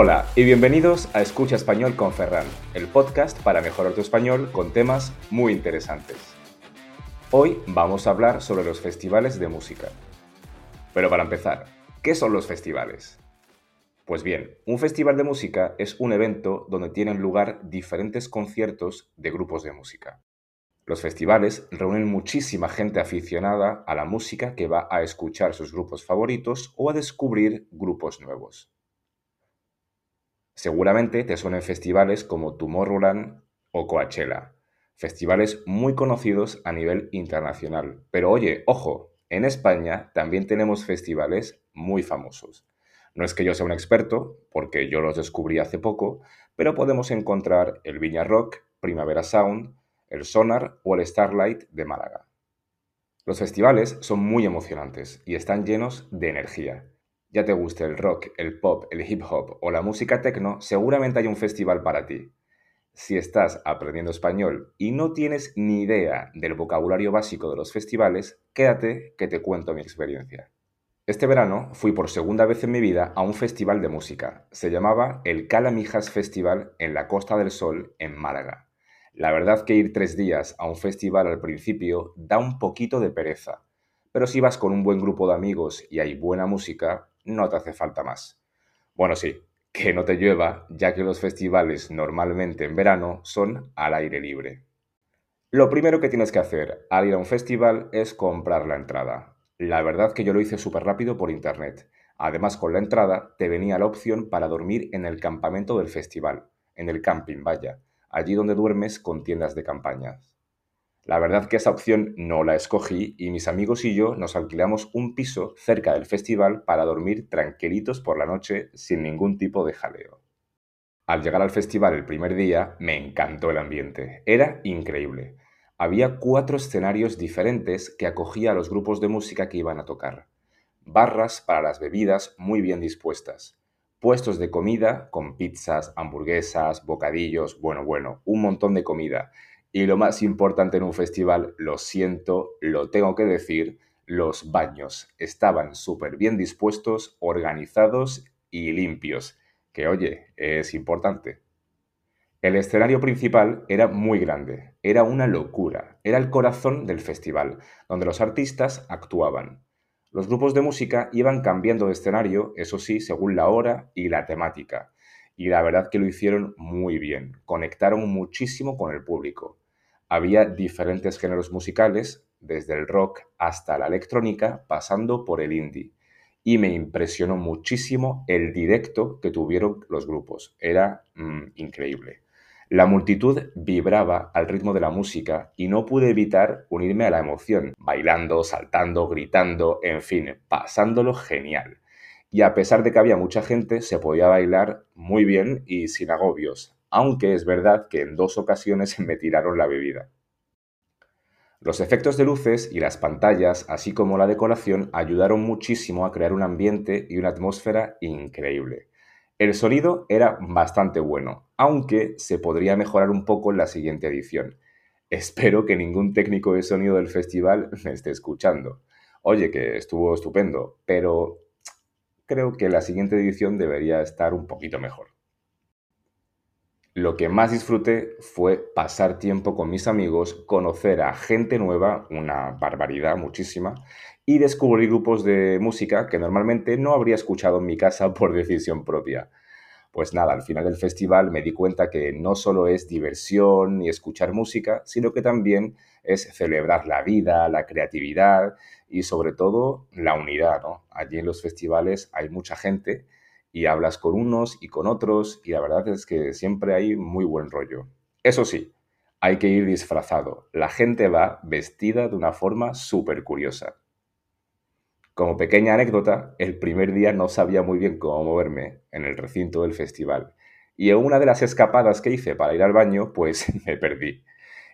Hola y bienvenidos a Escucha Español con Ferran, el podcast para mejorar tu español con temas muy interesantes. Hoy vamos a hablar sobre los festivales de música. Pero para empezar, ¿qué son los festivales? Pues bien, un festival de música es un evento donde tienen lugar diferentes conciertos de grupos de música. Los festivales reúnen muchísima gente aficionada a la música que va a escuchar sus grupos favoritos o a descubrir grupos nuevos. Seguramente te suenen festivales como Tomorrowland o Coachella, festivales muy conocidos a nivel internacional. Pero oye, ojo, en España también tenemos festivales muy famosos. No es que yo sea un experto, porque yo los descubrí hace poco, pero podemos encontrar el Viña Rock, Primavera Sound, el Sonar o el Starlight de Málaga. Los festivales son muy emocionantes y están llenos de energía. Ya te guste el rock, el pop, el hip hop o la música techno, seguramente hay un festival para ti. Si estás aprendiendo español y no tienes ni idea del vocabulario básico de los festivales, quédate que te cuento mi experiencia. Este verano fui por segunda vez en mi vida a un festival de música. Se llamaba el Calamijas Festival en la Costa del Sol, en Málaga. La verdad que ir tres días a un festival al principio da un poquito de pereza, pero si vas con un buen grupo de amigos y hay buena música, no te hace falta más. Bueno, sí, que no te llueva, ya que los festivales normalmente en verano son al aire libre. Lo primero que tienes que hacer al ir a un festival es comprar la entrada. La verdad que yo lo hice súper rápido por internet. Además, con la entrada te venía la opción para dormir en el campamento del festival, en el camping, vaya allí donde duermes con tiendas de campañas. La verdad que esa opción no la escogí y mis amigos y yo nos alquilamos un piso cerca del festival para dormir tranquilitos por la noche sin ningún tipo de jaleo. Al llegar al festival el primer día me encantó el ambiente, era increíble. Había cuatro escenarios diferentes que acogía a los grupos de música que iban a tocar. Barras para las bebidas muy bien dispuestas puestos de comida con pizzas, hamburguesas, bocadillos, bueno, bueno, un montón de comida. Y lo más importante en un festival, lo siento, lo tengo que decir, los baños estaban súper bien dispuestos, organizados y limpios, que oye, es importante. El escenario principal era muy grande, era una locura, era el corazón del festival, donde los artistas actuaban. Los grupos de música iban cambiando de escenario, eso sí, según la hora y la temática. Y la verdad que lo hicieron muy bien, conectaron muchísimo con el público. Había diferentes géneros musicales, desde el rock hasta la electrónica, pasando por el indie. Y me impresionó muchísimo el directo que tuvieron los grupos. Era mm, increíble. La multitud vibraba al ritmo de la música y no pude evitar unirme a la emoción, bailando, saltando, gritando, en fin, pasándolo genial. Y a pesar de que había mucha gente, se podía bailar muy bien y sin agobios, aunque es verdad que en dos ocasiones me tiraron la bebida. Los efectos de luces y las pantallas, así como la decoración, ayudaron muchísimo a crear un ambiente y una atmósfera increíble. El sonido era bastante bueno, aunque se podría mejorar un poco en la siguiente edición. Espero que ningún técnico de sonido del festival me esté escuchando. Oye, que estuvo estupendo, pero creo que la siguiente edición debería estar un poquito mejor. Lo que más disfruté fue pasar tiempo con mis amigos, conocer a gente nueva, una barbaridad, muchísima, y descubrí grupos de música que normalmente no habría escuchado en mi casa por decisión propia. Pues nada, al final del festival me di cuenta que no solo es diversión y escuchar música, sino que también es celebrar la vida, la creatividad y sobre todo la unidad. Allí en los festivales hay mucha gente y hablas con unos y con otros y la verdad es que siempre hay muy buen rollo. Eso sí, hay que ir disfrazado. La gente va vestida de una forma súper curiosa. Como pequeña anécdota, el primer día no sabía muy bien cómo moverme en el recinto del festival. Y en una de las escapadas que hice para ir al baño, pues me perdí.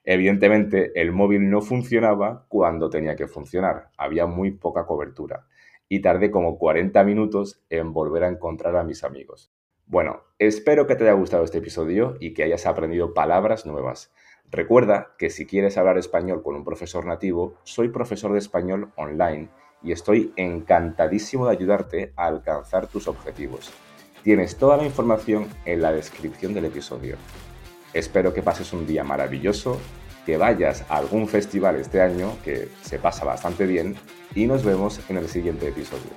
Evidentemente, el móvil no funcionaba cuando tenía que funcionar. Había muy poca cobertura. Y tardé como 40 minutos en volver a encontrar a mis amigos. Bueno, espero que te haya gustado este episodio y que hayas aprendido palabras nuevas. Recuerda que si quieres hablar español con un profesor nativo, soy profesor de español online y estoy encantadísimo de ayudarte a alcanzar tus objetivos. Tienes toda la información en la descripción del episodio. Espero que pases un día maravilloso, que vayas a algún festival este año, que se pasa bastante bien, y nos vemos en el siguiente episodio.